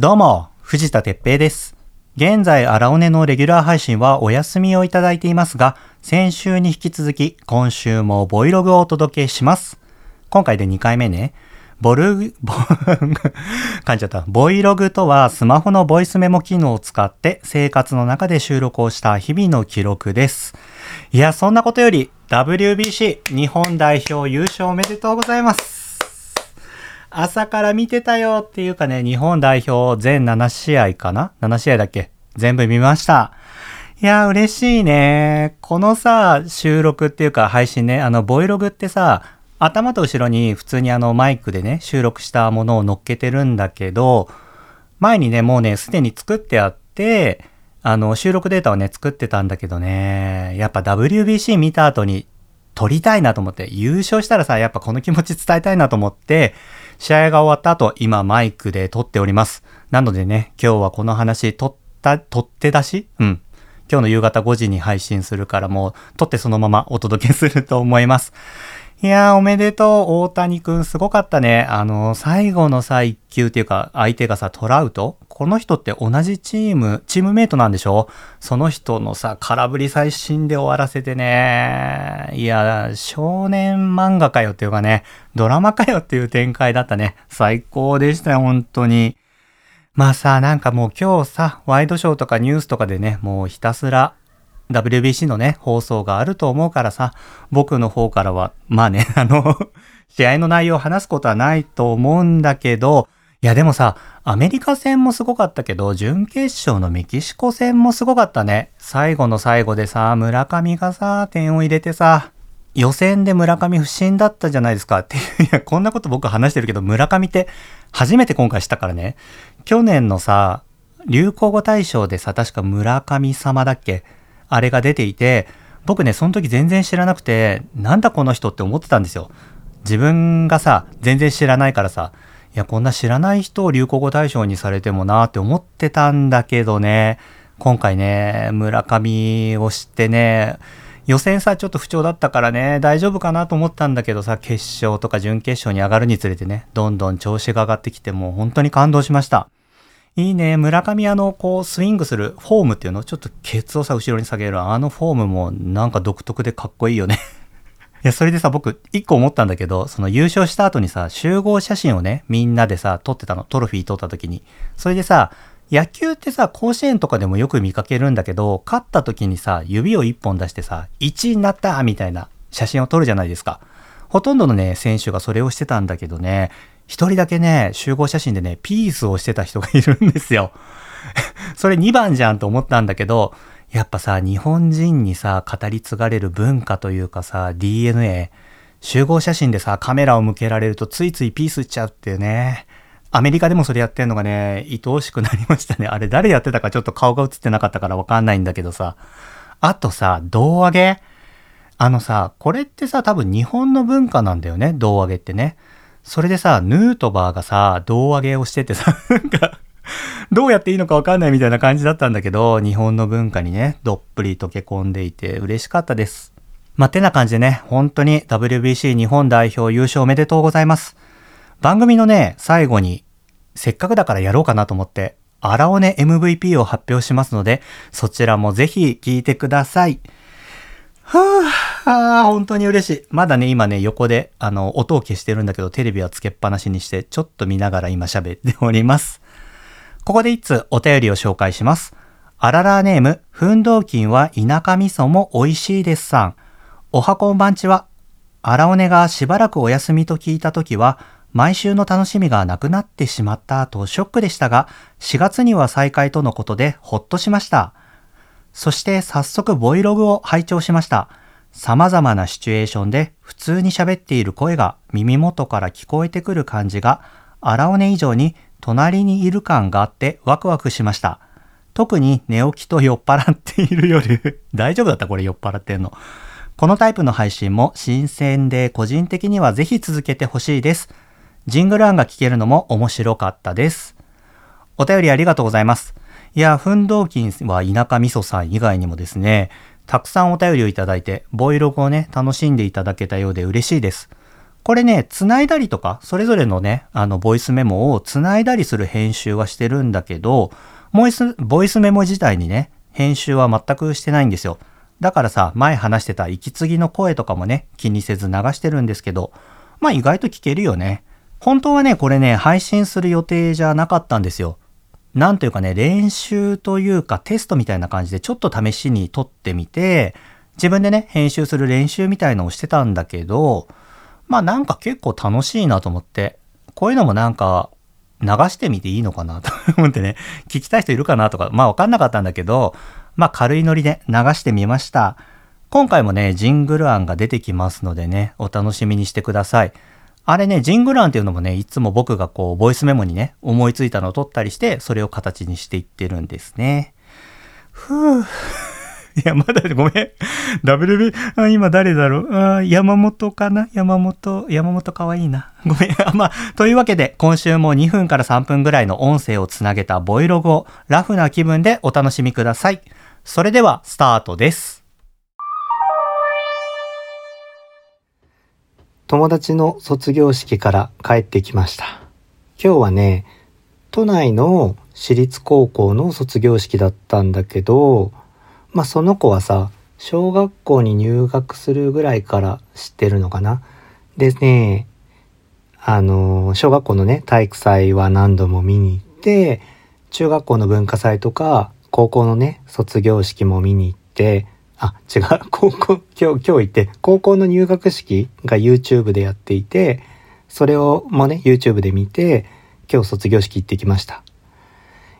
どうも、藤田哲平です。現在、荒尾根のレギュラー配信はお休みをいただいていますが、先週に引き続き、今週もボイログをお届けします。今回で2回目ね。ボル、ボ、噛んじゃった。ボイログとは、スマホのボイスメモ機能を使って、生活の中で収録をした日々の記録です。いや、そんなことより、WBC 日本代表優勝おめでとうございます。朝から見てたよっていうかね、日本代表全7試合かな ?7 試合だっけ？全部見ました。いや、嬉しいね。このさ、収録っていうか配信ね、あの、ボイログってさ、頭と後ろに普通にあのマイクでね、収録したものを乗っけてるんだけど、前にね、もうね、すでに作ってあって、あの、収録データをね、作ってたんだけどね、やっぱ WBC 見た後に撮りたいなと思って、優勝したらさ、やっぱこの気持ち伝えたいなと思って、試合が終わった後、今マイクで撮っております。なのでね、今日はこの話、撮った、撮って出し？うん。今日の夕方5時に配信するからもう、撮ってそのままお届けすると思います。いやー、おめでとう。大谷くんすごかったね。あの、最後のさ、一球っていうか、相手がさ、トラウト？この人って同じチーム、チームメイトなんでしょ？その人のさ、空振り最新で終わらせてね。いや、少年漫画かよっていうかね、ドラマかよっていう展開だったね。最高でしたよ、本当に。まあさ、なんかもう今日さ、ワイドショーとかニュースとかでね、もうひたすら WBC のね、放送があると思うからさ、僕の方からは、まあね、あの、試合の内容を話すことはないと思うんだけど、いやでもさ、アメリカ戦もすごかったけど、準決勝のメキシコ戦もすごかったね。最後の最後でさ、村上がさ、点を入れてさ、予選で村上不振だったじゃないですか。って、いや、こんなこと僕話してるけど、村上って初めて今回知ったからね。去年のさ、流行語大賞でさ、確か村上様だっけ？あれが出ていて、僕ね、その時全然知らなくて、なんだこの人って思ってたんですよ。自分がさ、全然知らないからさ、いや、こんな知らない人を流行語大賞にされてもなって思ってたんだけどね、今回ね、村上を知ってね、予選さ、ちょっと不調だったからね、大丈夫かなと思ったんだけどさ、決勝とか準決勝に上がるにつれてね、どんどん調子が上がってきて、もう本当に感動しました。いいね。村上あの、こう、スイングするフォームっていうのちょっとケツをさ、後ろに下げる。あのフォームもなんか独特でかっこいいよね。いや、それでさ、僕、一個思ったんだけど、その優勝した後にさ、集合写真をね、みんなでさ、撮ってたの。トロフィー撮った時に。それでさ、野球ってさ、甲子園とかでもよく見かけるんだけど、勝った時にさ、指を一本出してさ、1位になったみたいな写真を撮るじゃないですか。ほとんどのね、選手がそれをしてたんだけどね、一人だけね、集合写真でね、ピースをしてた人がいるんですよ。それ2番じゃんと思ったんだけど、やっぱさ、日本人にさ、語り継がれる文化というかさ、DNA、集合写真でさ、カメラを向けられるとついついピースしちゃうっていうね。アメリカでもそれやってんのがね、愛おしくなりましたね。あれ誰やってたかちょっと顔が映ってなかったからわかんないんだけどさ。あとさ、胴上げあのさ、これってさ、多分日本の文化なんだよね、胴上げってね。それでさ、ヌートバーがさ、胴上げをしててさ、なんか、どうやっていいのかわかんないみたいな感じだったんだけど、日本の文化にね、どっぷり溶け込んでいて嬉しかったです。まあ、てな感じでね、本当に WBC 日本代表優勝おめでとうございます。番組のね、最後に、せっかくだからやろうかなと思って、荒尾根 MVP を発表しますので、そちらもぜひ聞いてください。はぁ、あ本当に嬉しい。まだね、今ね、横で、あの、音を消してるんだけど、テレビはつけっぱなしにして、ちょっと見ながら今喋っております。ここで一通お便りを紹介します。あららネーム、奮闘金は田舎味噌も美味しいですさん。おはこんばんちは。荒尾根がしばらくお休みと聞いたときは、毎週の楽しみがなくなってしまったとショックでしたが、4月には再開とのことでほっとしました。そして早速ボイログを拝聴しました。様々なシチュエーションで普通に喋っている声が耳元から聞こえてくる感じが、荒尾根以上に隣にいる感があってワクワクしました。特に寝起きと酔っ払っている夜、大丈夫だったこれ酔っ払ってんの。このタイプの配信も新鮮で個人的にはぜひ続けてほしいです。ジングル案が聞けるのも面白かったです。お便りありがとうございます。いや、奮闘金は田舎味噌さん以外にもですね、たくさんお便りをいただいて、ボイログをね、楽しんでいただけたようで嬉しいです。これね、繋いだりとか、それぞれのね、あの、ボイスメモを繋いだりする編集はしてるんだけど、ボイス、ボイスメモ自体にね、編集は全くしてないんですよ。だからさ、前話してた息継ぎの声とかもね、気にせず流してるんですけど、まあ意外と聞けるよね。本当はね、これね、配信する予定じゃなかったんですよ。なんというかね、練習というかテストみたいな感じでちょっと試しに撮ってみて、自分でね、編集する練習みたいのをしてたんだけど、まあなんか結構楽しいなと思って、こういうのもなんか流してみていいのかなと思ってね、聞きたい人いるかなとか、まあわかんなかったんだけど、まあ軽いノリで流してみました。今回もね、ジングル案が出てきますのでね、お楽しみにしてください。あれね、ジングル案っていうのもね、いつも僕がこう、ボイスメモにね、思いついたのを取ったりして、それを形にしていってるんですね。ふぅ。いや、まだごめん。WB、あ今誰だろう？あ山本かな？山本、山本かわいいな。ごめん。まあ、というわけで、今週も2分から3分ぐらいの音声をつなげたボイログをラフな気分でお楽しみください。それでは、スタートです。友達の卒業式から帰ってきました。今日はね、都内の私立高校の卒業式だったんだけど、まあその子はさ、小学校に入学するぐらいから知ってるのかな？でね、あの、小学校のね、体育祭は何度も見に行って、中学校の文化祭とか、高校のね、卒業式も見に行って、あ、違う、高校、今日、今日行って、高校の入学式が YouTube でやっていて、それをもね、YouTube で見て、今日卒業式行ってきました。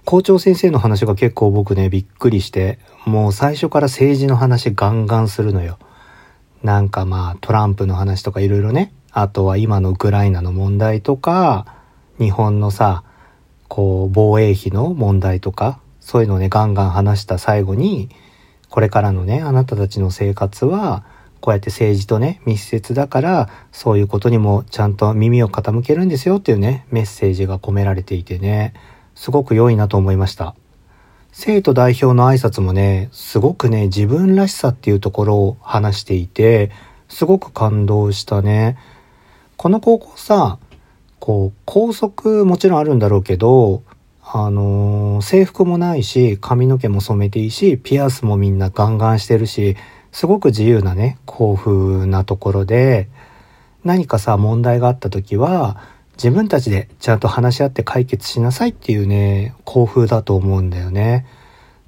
校長先生の話が結構僕ね、びっくりして、もう最初から政治の話ガンガンするのよ。なんかまあトランプの話とかいろいろね、あとは今のウクライナの問題とか、日本のさ、こう防衛費の問題とか、そういうのをね、ガンガン話した最後に、これからのね、あなたたちの生活は、こうやって政治とね、密接だから、そういうことにもちゃんと耳を傾けるんですよっていうね、メッセージが込められていてね、すごく良いなと思いました。生徒代表の挨拶もね、すごくね、自分らしさっていうところを話していて、すごく感動したね。この高校さ、こう、校則もちろんあるんだろうけど、あのー、制服もないし、髪の毛も染めていいし、ピアスもみんなガンガンしてるし、すごく自由なね、校風なところで、何かさ、問題があった時は、自分たちでちゃんと話し合って解決しなさいっていうね、校風だと思うんだよね。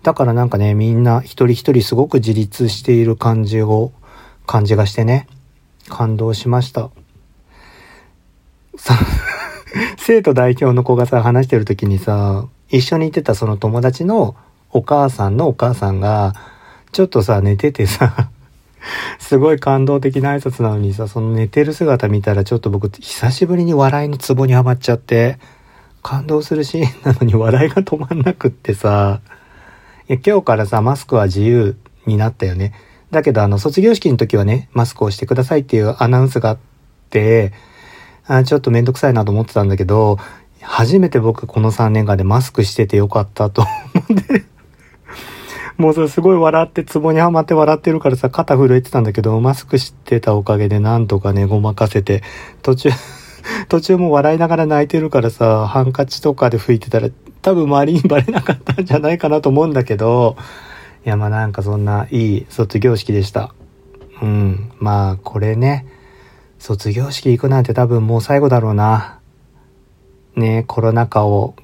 だからなんかね、みんな一人一人すごく自立している感じを、感じがしてね、感動しました。さ、生徒代表の子がさ、話してる時にさ、一緒にいてたその友達のお母さんのお母さんが、ちょっとさ、寝ててさ すごい感動的な挨拶なのにさ、その寝てる姿見たらちょっと僕久しぶりに笑いのツボにはまっちゃって、感動するシーンなのに笑いが止まんなくってさ、いや今日からさ、マスクは自由になったよね。だけどあの、卒業式の時はね、マスクをしてくださいっていうアナウンスがあって、あちょっとめんどくさいなと思ってたんだけど、初めて僕この3年間でマスクしててよかったと思ってもうそれすごい笑って、ツボにはまって笑ってるからさ、肩震えてたんだけど、マスクしてたおかげでなんとかね、ごまかせて、途中 途中も笑いながら泣いてるからさ、ハンカチとかで拭いてたら、多分周りにバレなかったんじゃないかなと思うんだけど、いや、まあなんかそんないい卒業式でした。うん。まあ、これね、卒業式行くなんて多分もう最後だろうな。ねコロナ禍を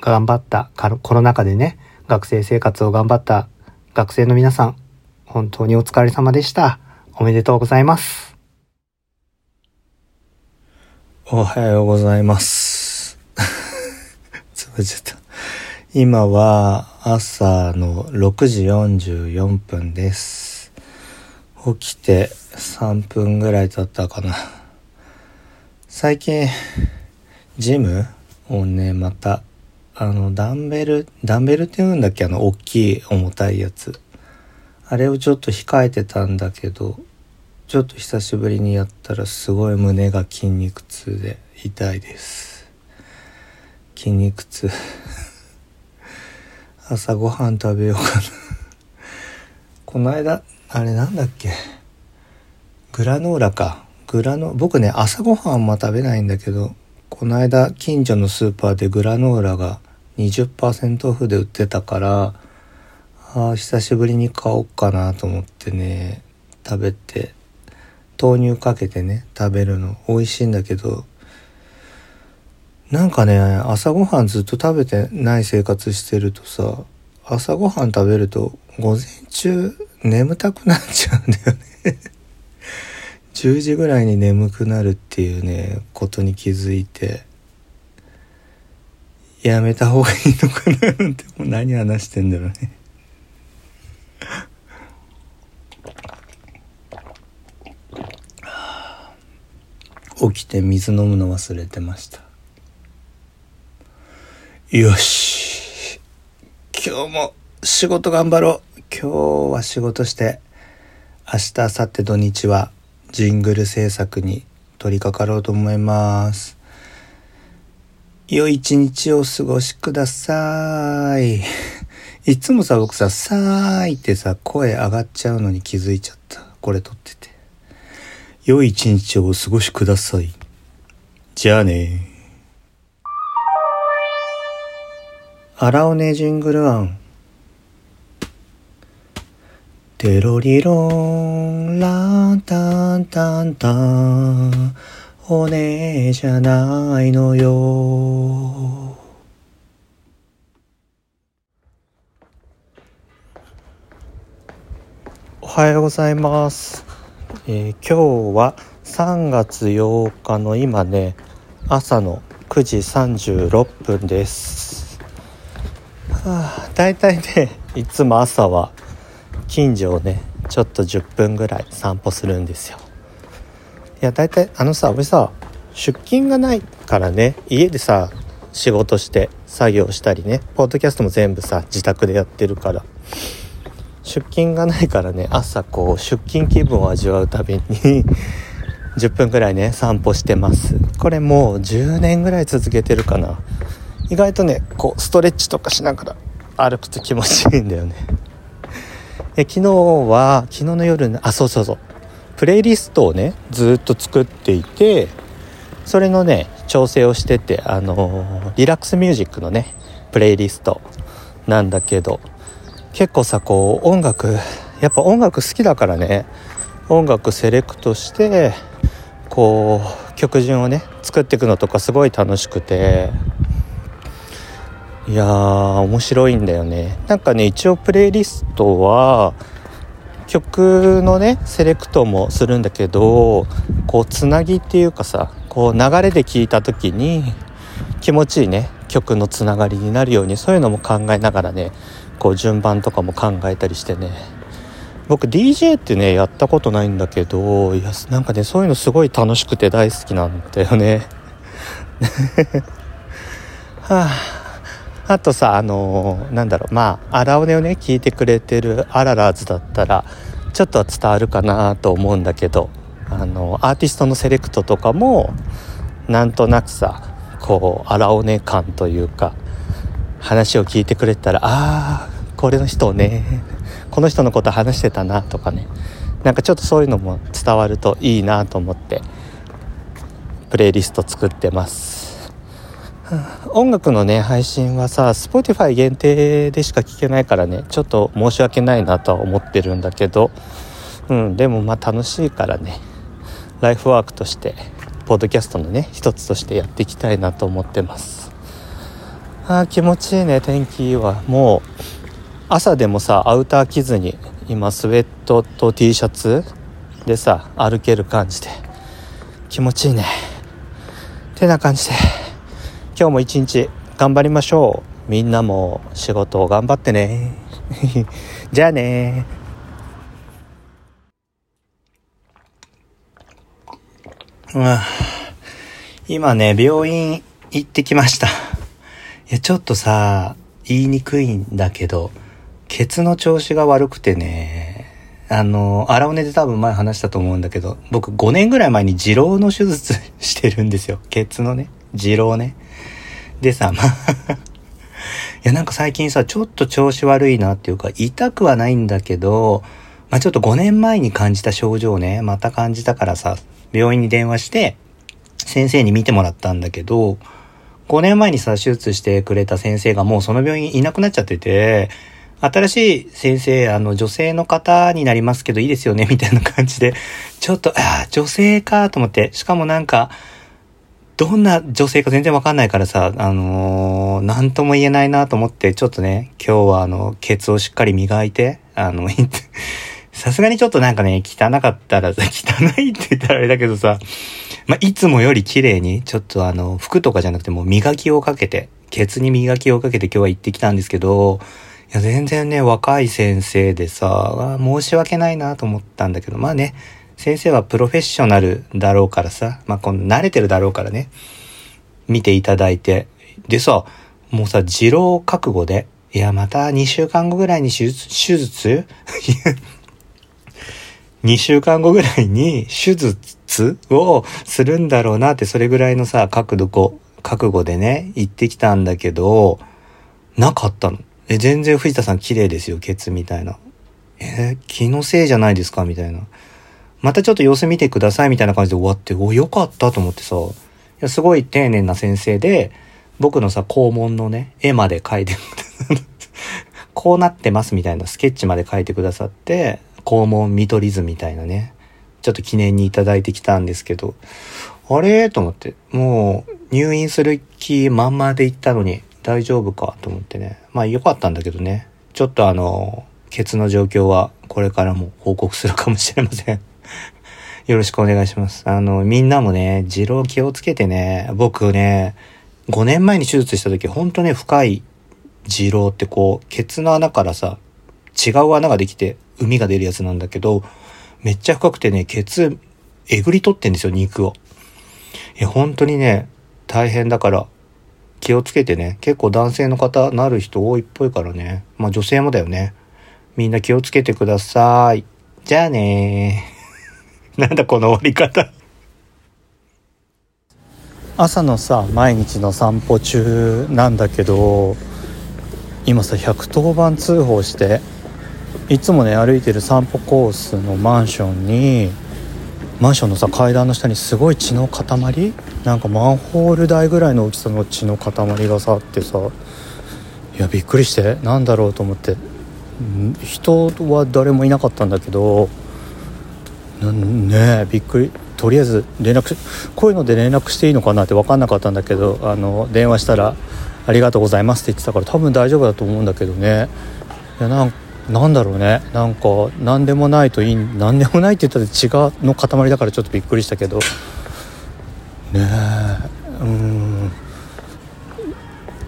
頑張った、コロナ禍でね、学生生活を頑張った学生の皆さん、本当にお疲れ様でした。おめでとうございます。おはようございます。つぶちゃった。今は朝の6時44分です。起きて3分ぐらい経ったかな。最近、ジムをね、またあの、ダンベル、ダンベルって言うんだっけ？あの、大きい重たいやつ。あれをちょっと控えてたんだけど、ちょっと久しぶりにやったらすごい胸が筋肉痛で痛いです。筋肉痛。朝ごはん食べようかなこの間、あれなんだっけ？グラノーラか。グラノ、僕ね、朝ごはんも食べないんだけど、この間、近所のスーパーでグラノーラが20%オフで売ってたから、ああ、久しぶりに買おうかなと思ってね、食べて、豆乳かけてね、食べるの。美味しいんだけど、なんかね、朝ごはんずっと食べてない生活してるとさ、朝ごはん食べると午前中眠たくなっちゃうんだよね。10時ぐらいに眠くなるっていうねことに気づいて。やめた方がいいのかななんてもう何話してんだろうね。起きて水飲むの忘れてました。よし。今日も仕事頑張ろう。今日は仕事して。明日明後日土日はジングル制作に取り掛かろうと思います。良い一日を過ごしください。いつもさ僕さ「さーい」ってさ声上がっちゃうのに気づいちゃった。これ撮ってて。良い一日をお過ごしください。じゃあね。荒尾根ジングル案。テロリロンランタンタンタン。骨じゃないのよ。おはようございます、えー今日は3月8日の今ね朝の9時36分です。はあ、だいたいねいつも朝は近所をねちょっと10分ぐらい散歩するんですよ。いや大体あのさ俺さ出勤がないからね。家でさ仕事して作業したりね。ポッドキャストも全部さ自宅でやってるから。出勤がないからね。朝こう出勤気分を味わうたびに 10分ぐらいね散歩してます。これもう10年ぐらい続けてるかな。意外とねこうストレッチとかしながら歩くと気持ちいいんだよね。え昨日は昨日の夜あそうそうそう。プレイリストをねずっと作っていてそれのね調整をしててあのーリラックスミュージックのねプレイリストなんだけど結構さこう音楽やっぱ音楽好きだからね音楽セレクトしてこう曲順をね作っていくのとかすごい楽しくていやー面白いんだよね。なんかね一応プレイリストは曲のねセレクトもするんだけどこうつなぎっていうかさこう流れで聴いた時に気持ちいいね。曲のつながりになるように。そういうのも考えながらねこう順番とかも考えたりしてね。僕 DJ ってねやったことないんだけどいやなんかねそういうのすごい楽しくて大好きなんだよね。はあ。あとさあのーなんだろう。まあ荒尾根をね聞いてくれてるアララーズだったらちょっとは伝わるかなと思うんだけどあのアーティストのセレクトとかもなんとなくさこう荒尾根感というか話を聞いてくれたらああこれの人をねこの人のこと話してたなとかね。なんかちょっとそういうのも伝わるといいなと思ってプレイリスト作ってます。音楽のね配信はさ Spotify 限定でしか聞けないからねちょっと申し訳ないなとは思ってるんだけどうんでもまあ楽しいからねライフワークとしてポッドキャストのね一つとしてやっていきたいなと思ってます。あー気持ちいいね天気いいわもう朝でもさアウター着ずに今スウェットと T シャツでさ歩ける感じで。気持ちいいね。てな感じで。今日も一日頑張りましょう。みんなも仕事を頑張ってね。じゃあね。今ね病院行ってきました。いやちょっとさ言いにくいんだけどケツの調子が悪くてね。あの荒尾根で多分前話したと思うんだけど僕5年ぐらい前に二郎の手術 してるんですよ。ケツのね。二郎ね。でさ、まあ いやなんか最近さ、ちょっと調子悪いなっていうか、痛くはないんだけど、まあちょっと5年前に感じた症状をね、また感じたからさ、病院に電話して、先生に見てもらったんだけど、5年前にさ、手術してくれた先生がもうその病院いなくなっちゃってて、新しい先生、あの、女性の方になりますけどいいですよねみたいな感じで、ちょっと、ああ、女性かと思って、しかもなんか、どんな女性か全然わかんないからさ、あのー、なんとも言えないなと思って、ちょっとね、今日はあの、ケツをしっかり磨いて、あの、さすがにちょっとなんかね、汚かったらさ、汚いって言ったらあれだけどさ、まあ、いつもより綺麗に、ちょっとあの、服とかじゃなくても磨きをかけて、ケツに磨きをかけて今日は行ってきたんですけど、いや、全然ね、若い先生でさ、申し訳ないなと思ったんだけど、まあね、先生はプロフェッショナルだろうからさ、まあ、この慣れてるだろうからね、見ていただいて。でさ、もうさ、二郎覚悟で、いや、また2週間後ぐらいに手術、手術 ?2 週間後ぐらいに手術をするんだろうなって、それぐらいのさ、覚悟、覚悟でね、行ってきたんだけど、なかったの。え、全然藤田さん綺麗ですよ、ケツみたいな。え、気のせいじゃないですかみたいな。またちょっと様子見てくださいみたいな感じで終わって、お、よかったと思ってさ、いや、すごい丁寧な先生で、僕のさ、肛門のね、絵まで描いて、こうなってますみたいなスケッチまで描いてくださって、肛門見取り図みたいなね、ちょっと記念にいただいてきたんですけど、あれ？と思って、もう入院する気まんまで行ったのに大丈夫かと思ってね。まあ良かったんだけどね。ちょっとあの、ケツの状況はこれからも報告するかもしれません。よろしくお願いします。あの、みんなもね、二郎気をつけてね、僕ね、5年前に手術した時、ほんとね、深い二郎ってこう、ケツの穴からさ、違う穴ができて、海が出るやつなんだけど、めっちゃ深くてね、ケツ、えぐり取ってんですよ、肉を。いや、本当にね、大変だから、気をつけてね、結構男性の方なる人多いっぽいからね。まあ女性もだよね。みんな気をつけてください。じゃあねー。なんだこの終わり方。朝のさ毎日の散歩中なんだけど今さ110番通報していつもね歩いてる散歩コースのマンションにマンションのさ階段の下にすごい血の塊なんかマンホール台ぐらいの大きさの血の塊がさあってさいやびっくりしてなんだろうと思って。人は誰もいなかったんだけどねえびっくり。とりあえず連絡こういうので連絡していいのかなって分かんなかったんだけどあの電話したら「ありがとうございます」って言ってたから多分大丈夫だと思うんだけどね。いやなんなんだろうね。なんか何でもないといい何でもないって言ったら血がの塊だからちょっとびっくりしたけど。ねえうん。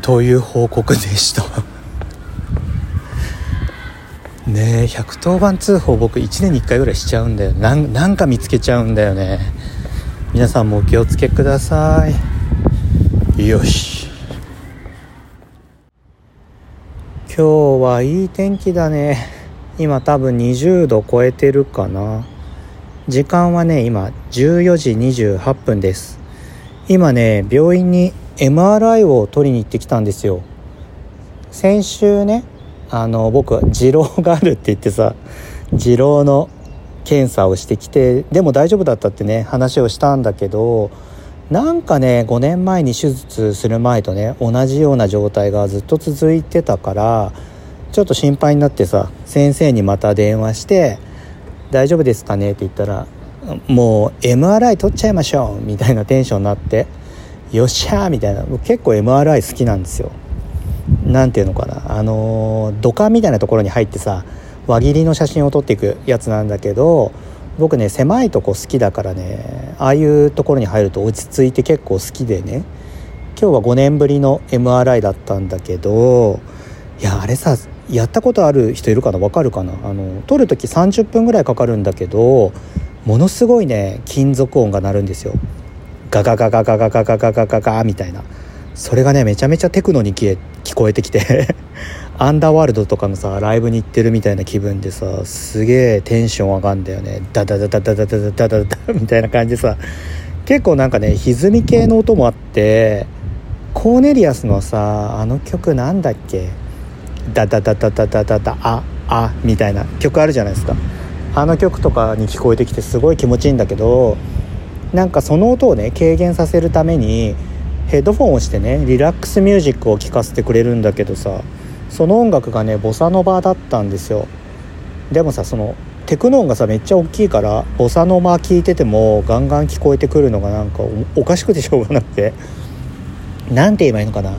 という報告でした。ねえ110番通報僕1年に1回ぐらいしちゃうんだよ。なんか見つけちゃうんだよね。皆さんもお気をつけください。よし。今日はいい天気だね。今多分20度超えてるかな。時間はね今14時28分です。今ね病院に MRI を取りに行ってきたんですよ。先週ねあの僕二郎があるって言ってさ二郎の検査をしてきてでも大丈夫だったってね話をしたんだけどなんかね5年前に手術する前とね同じような状態がずっと続いてたからちょっと心配になってさ先生にまた電話して「大丈夫ですかね?」って言ったら「もう MRI 取っちゃいましょう」みたいなテンションになって「よっしゃー」みたいな結構 MRI 好きなんですよ。何ていうのかな。あの土管みたいなところに入ってさ輪切りの写真を撮っていくやつなんだけど僕ね狭いとこ好きだからねああいうところに入ると落ち着いて結構好きでね。今日は5年ぶりの MRI だったんだけどいやあれさやったことある人いるかな？わかるかな？あの撮る時30分ぐらいかかるんだけどものすごいね金属音が鳴るんですよ。ガガガガガガガガガガガみたいなそれがねめちゃめちゃテクノに聞こえてきて アンダーワールドとかのさライブに行ってるみたいな気分でさすげえテンション上がんだよね。ダダダダダダダダダダダみたいな感じでさ結構なんかね歪み系の音もあってコーネリアスのさあの曲なんだっけダダダダダダダダああみたいな曲あるじゃないですかあの曲とかに聞こえてきてすごい気持ちいいんだけどなんかその音をね軽減させるためにヘッドフォンをしてねリラックスミュージックを聴かせてくれるんだけどさその音楽がねボサノバだったんですよ。でもさそのテクノ音がさめっちゃ大きいからボサノバ聴いててもガンガン聞こえてくるのがなんかおかしくてしょうがなくて。何て言えばいいのかな。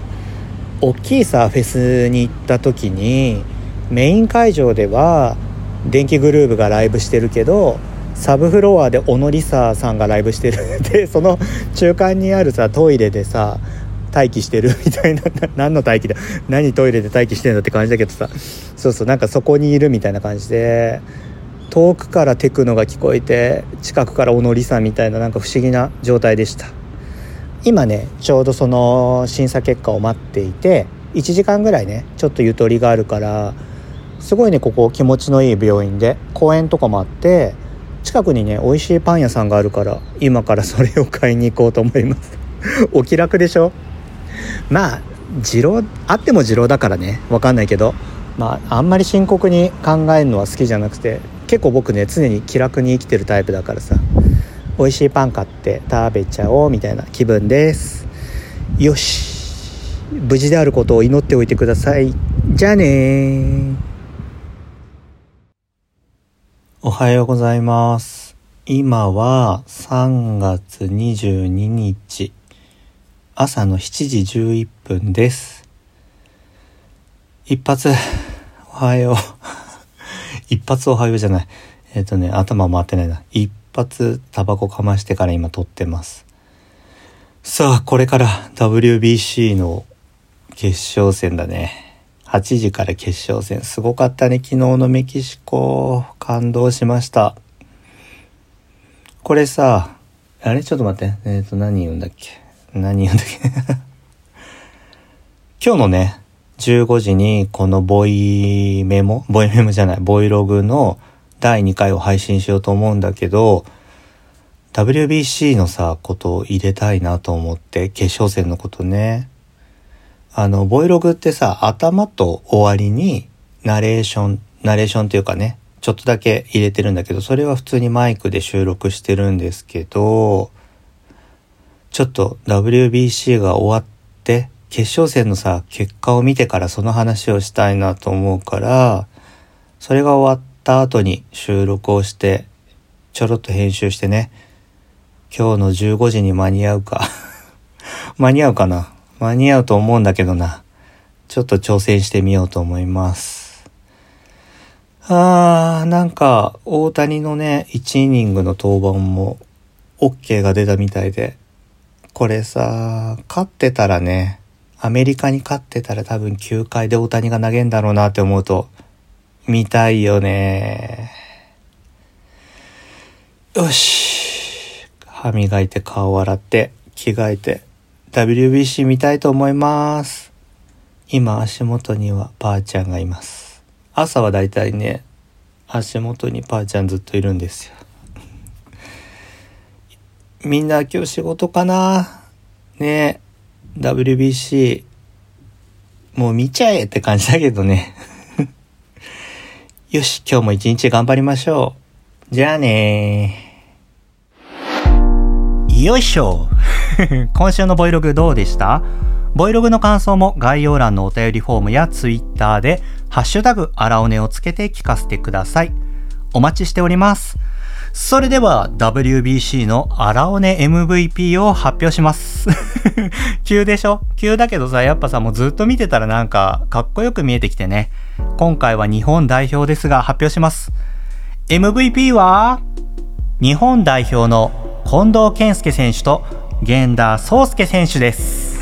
大きいさフェスに行った時にメイン会場では電気グルーヴがライブしてるけどサブフロアで小野梨沙さんがライブしてる。でその中間にあるさトイレでさ待機してる。みたいな。何の待機だ？何トイレで待機してんだって感じだけどさ。そうそう。なんかそこにいるみたいな感じで。遠くからテクノが聞こえて近くから小野梨沙みたいななんか不思議な状態でした。今ねちょうどその審査結果を待っていて1時間ぐらいねちょっとゆとりがあるからすごいねここ気持ちのいい病院で公園とかもあって近くにね美味しいパン屋さんがあるから今からそれを買いに行こうと思います。お気楽でしょ？まあ二郎あっても二郎だからね。分かんないけど。まああんまり深刻に考えるのは好きじゃなくて結構僕ね常に気楽に生きてるタイプだからさ。美味しいパン買って食べちゃおうみたいな気分です。よし。無事であることを祈っておいてください。じゃあねおはようございます。今は3月22日朝の7時11分です。一発おはよう。一発おはようじゃない。えっ、ー、とね頭回ってないな。一発タバコかましてから今撮ってます。さあ、これから WBC の決勝戦だね。8時から決勝戦。すごかったね。昨日のメキシコ。感動しました。これさ、あれ？ちょっと待って。えっ、ー、と、何言うんだっけ？何言うんだっけ？今日のね、15時にこのボイメモ？ボイメモじゃない、ボイログの第2回を配信しようと思うんだけど、WBC のさ、ことを入れたいなと思って、決勝戦のことね。あの、ボイログってさ、頭と終わりに、ナレーション、ナレーションっていうかね、ちょっとだけ入れてるんだけど、それは普通にマイクで収録してるんですけど、ちょっと WBC が終わって、決勝戦のさ、結果を見てからその話をしたいなと思うから、それが終わった後に収録をして、ちょろっと編集してね、今日の15時に間に合うか。間に合うかな。間に合うと思うんだけどな。ちょっと挑戦してみようと思います。あー、なんか、大谷のね、1イニングの登板も、OK が出たみたいで、これさ、勝ってたらね、アメリカに勝ってたら多分9回で大谷が投げんだろうなって思うと、見たいよね。よし。歯磨いて顔洗って着替えて WBC 見たいと思います。今足元にはばあちゃんがいます。朝はだいたいね、足元にばあちゃんずっといるんですよ。みんな今日仕事かな？ね WBC もう見ちゃえって感じだけどね よし、今日も一日頑張りましょう。じゃあねよいしょ 今週のボイログどうでした？ボイログの感想も概要欄のお便りフォームやツイッターで、ハッシュタグ、アラオネをつけて聞かせてください。お待ちしております。それでは WBC のアラオネ MVP を発表します。急でしょ？急だけどさ、やっぱさ、もうずっと見てたらなんかかっこよく見えてきてね。今回は日本代表ですが発表します。MVP は日本代表の近藤健介選手と源田壮介選手です。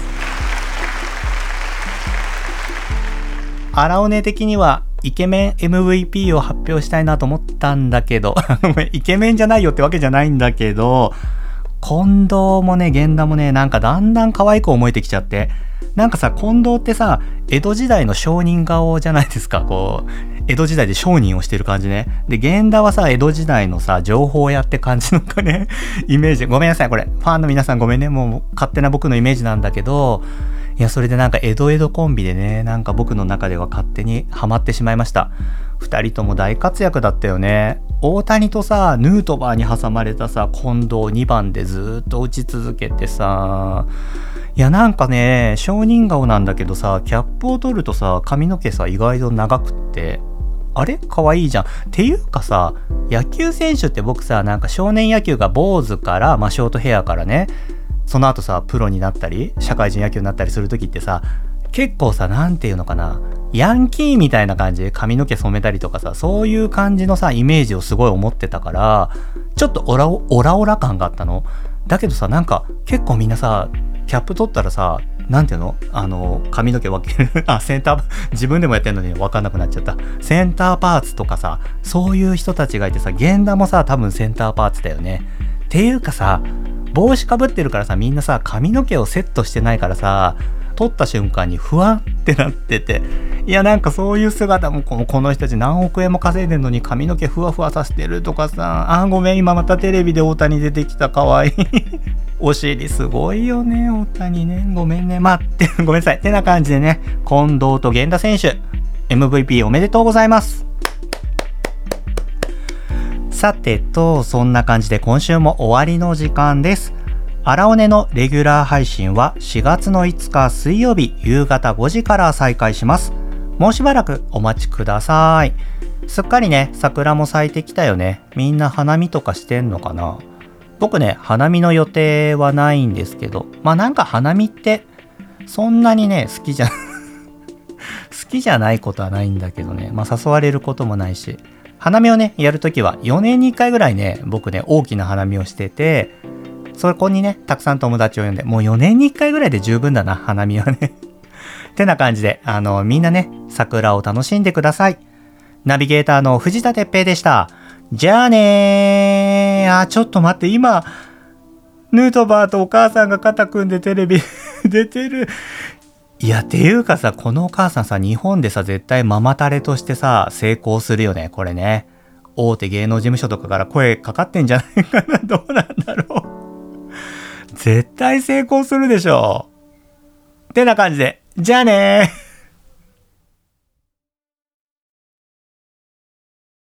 荒尾根的にはイケメン MVP を発表したいなと思ったんだけど イケメンじゃないよってわけじゃないんだけど、近藤もね、源田もね、なんかだんだん可愛く思えてきちゃって、なんかさ、近藤ってさ、江戸時代の商人顔じゃないですか、こう、江戸時代で商人をしてる感じね。で、源田はさ、江戸時代のさ、情報屋って感じのかね、イメージ。ごめんなさい、これ。ファンの皆さんごめんね。もう勝手な僕のイメージなんだけど、いや、それでなんか江戸江戸コンビでね、なんか僕の中では勝手にハマってしまいました。二人とも大活躍だったよね。大谷とさ、ヌートバーに挟まれたさ、近藤2番でずっと打ち続けてさ、いやなんかね、少人顔なんだけどさ、キャップを取るとさ、髪の毛さ、意外と長くって、あれ？可愛いいじゃん。っていうかさ、野球選手って僕さ、なんか少年野球が坊主から、まあショートヘアからね、その後さ、プロになったり、社会人野球になったりする時ってさ、結構さ、なんていうのかな、ヤンキーみたいな感じで髪の毛染めたりとかさ、そういう感じのさ、イメージをすごい思ってたから、ちょっとオラオラオラ感があったの。だけどさ、なんか結構みんなさ、キャップ取ったらさ、なんていうの？あの、髪の毛分ける あ、センター、自分でもやってんのに分かんなくなっちゃった。センターパーツとかさ、そういう人たちがいてさ、源田もさ、多分センターパーツだよね。っていうかさ、帽子かぶってるからさ、みんなさ、髪の毛をセットしてないからさ、取った瞬間に不安ってなってていやなんかそういう姿もこの人たち何億円も稼いでんのに髪の毛ふわふわさせてるとかさあごめん今またテレビで大谷出てきたかわいい。お尻すごいよね大谷ね。ごめんね。待ってごめんなさい。ってな感じでね近藤と源田選手 MVP おめでとうございます。さてと、そんな感じで今週も終わりの時間です。荒尾根のレギュラー配信は4月の5日水曜日夕方5時から再開します。もうしばらくお待ちください。すっかりね、桜も咲いてきたよね。みんな花見とかしてんのかな？僕ね、花見の予定はないんですけど、まあなんか花見ってそんなにね、好きじゃ 好きじゃないことはないんだけどね、まあ誘われることもないし、花見をね、やるときは4年に1回ぐらいね、僕ね、大きな花見をしてて、そこにね、たくさん友達を呼んで、もう4年に1回ぐらいで十分だな、花見はね。てな感じで、あの、みんなね、桜を楽しんでください。ナビゲーターの藤田哲平でした。じゃあねー。あ、ちょっと待って、今、ヌートバーとお母さんが肩組んでテレビ 出てる。いや、っていうかさ、このお母さんさ、日本でさ、絶対ママタレとしてさ、成功するよね、これね。大手芸能事務所とかから声かかってんじゃないかな、どうなんだろう。絶対成功するでしょ。ってな感じで、じゃあねー。